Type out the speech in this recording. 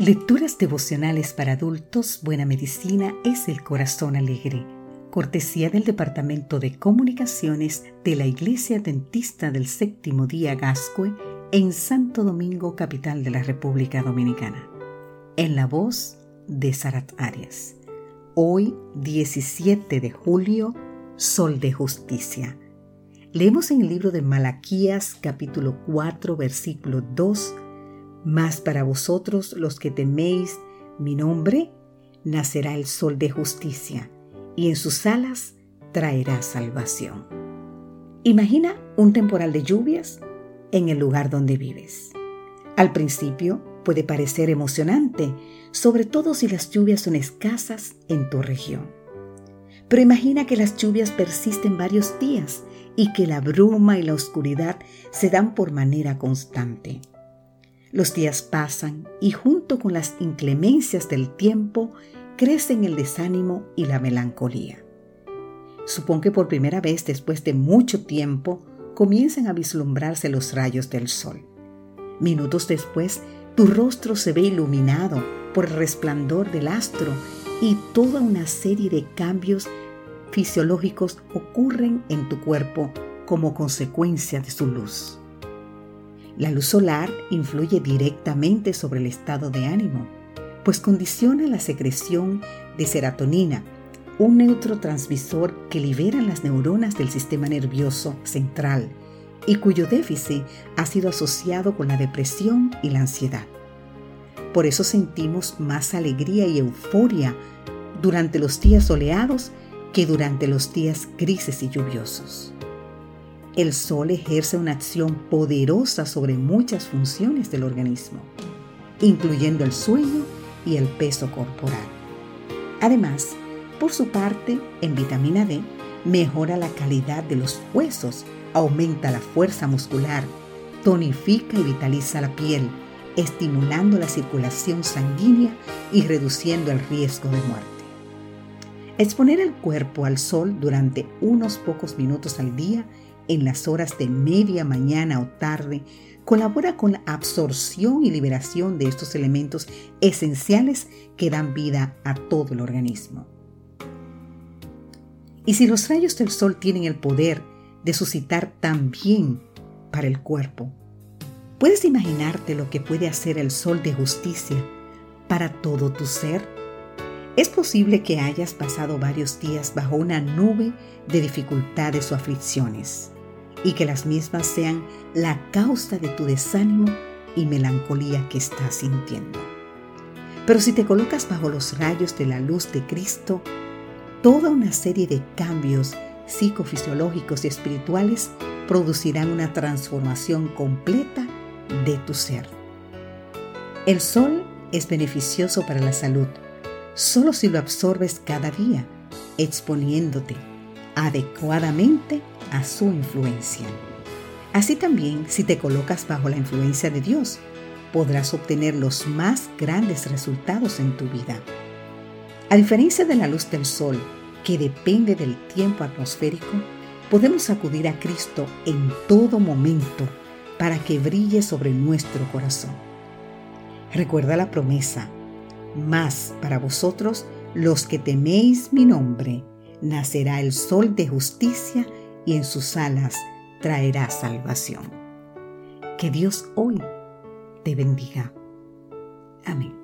Lecturas devocionales para adultos, Buena Medicina es el Corazón Alegre, cortesía del Departamento de Comunicaciones de la Iglesia Dentista del Séptimo Día Gascue en Santo Domingo, capital de la República Dominicana. En la voz de Sarat Arias. Hoy, 17 de julio, Sol de Justicia. Leemos en el libro de Malaquías capítulo 4 versículo 2 mas para vosotros los que teméis mi nombre, nacerá el sol de justicia, y en sus alas traerá salvación. Imagina un temporal de lluvias en el lugar donde vives. Al principio puede parecer emocionante, sobre todo si las lluvias son escasas en tu región. Pero imagina que las lluvias persisten varios días y que la bruma y la oscuridad se dan por manera constante. Los días pasan y junto con las inclemencias del tiempo crecen el desánimo y la melancolía. Supón que por primera vez después de mucho tiempo comienzan a vislumbrarse los rayos del sol. Minutos después, tu rostro se ve iluminado por el resplandor del astro y toda una serie de cambios fisiológicos ocurren en tu cuerpo como consecuencia de su luz. La luz solar influye directamente sobre el estado de ánimo, pues condiciona la secreción de serotonina, un neurotransmisor que libera las neuronas del sistema nervioso central y cuyo déficit ha sido asociado con la depresión y la ansiedad. Por eso sentimos más alegría y euforia durante los días soleados que durante los días grises y lluviosos. El sol ejerce una acción poderosa sobre muchas funciones del organismo, incluyendo el sueño y el peso corporal. Además, por su parte, en vitamina D, mejora la calidad de los huesos, aumenta la fuerza muscular, tonifica y vitaliza la piel, estimulando la circulación sanguínea y reduciendo el riesgo de muerte. Exponer el cuerpo al sol durante unos pocos minutos al día en las horas de media mañana o tarde colabora con la absorción y liberación de estos elementos esenciales que dan vida a todo el organismo. Y si los rayos del sol tienen el poder de suscitar también para el cuerpo, ¿puedes imaginarte lo que puede hacer el sol de justicia para todo tu ser? Es posible que hayas pasado varios días bajo una nube de dificultades o aflicciones y que las mismas sean la causa de tu desánimo y melancolía que estás sintiendo. Pero si te colocas bajo los rayos de la luz de Cristo, toda una serie de cambios psicofisiológicos y espirituales producirán una transformación completa de tu ser. El sol es beneficioso para la salud solo si lo absorbes cada día, exponiéndote adecuadamente a su influencia. Así también, si te colocas bajo la influencia de Dios, podrás obtener los más grandes resultados en tu vida. A diferencia de la luz del sol, que depende del tiempo atmosférico, podemos acudir a Cristo en todo momento para que brille sobre nuestro corazón. Recuerda la promesa, más para vosotros los que teméis mi nombre, nacerá el sol de justicia y en sus alas traerá salvación. Que Dios hoy te bendiga. Amén.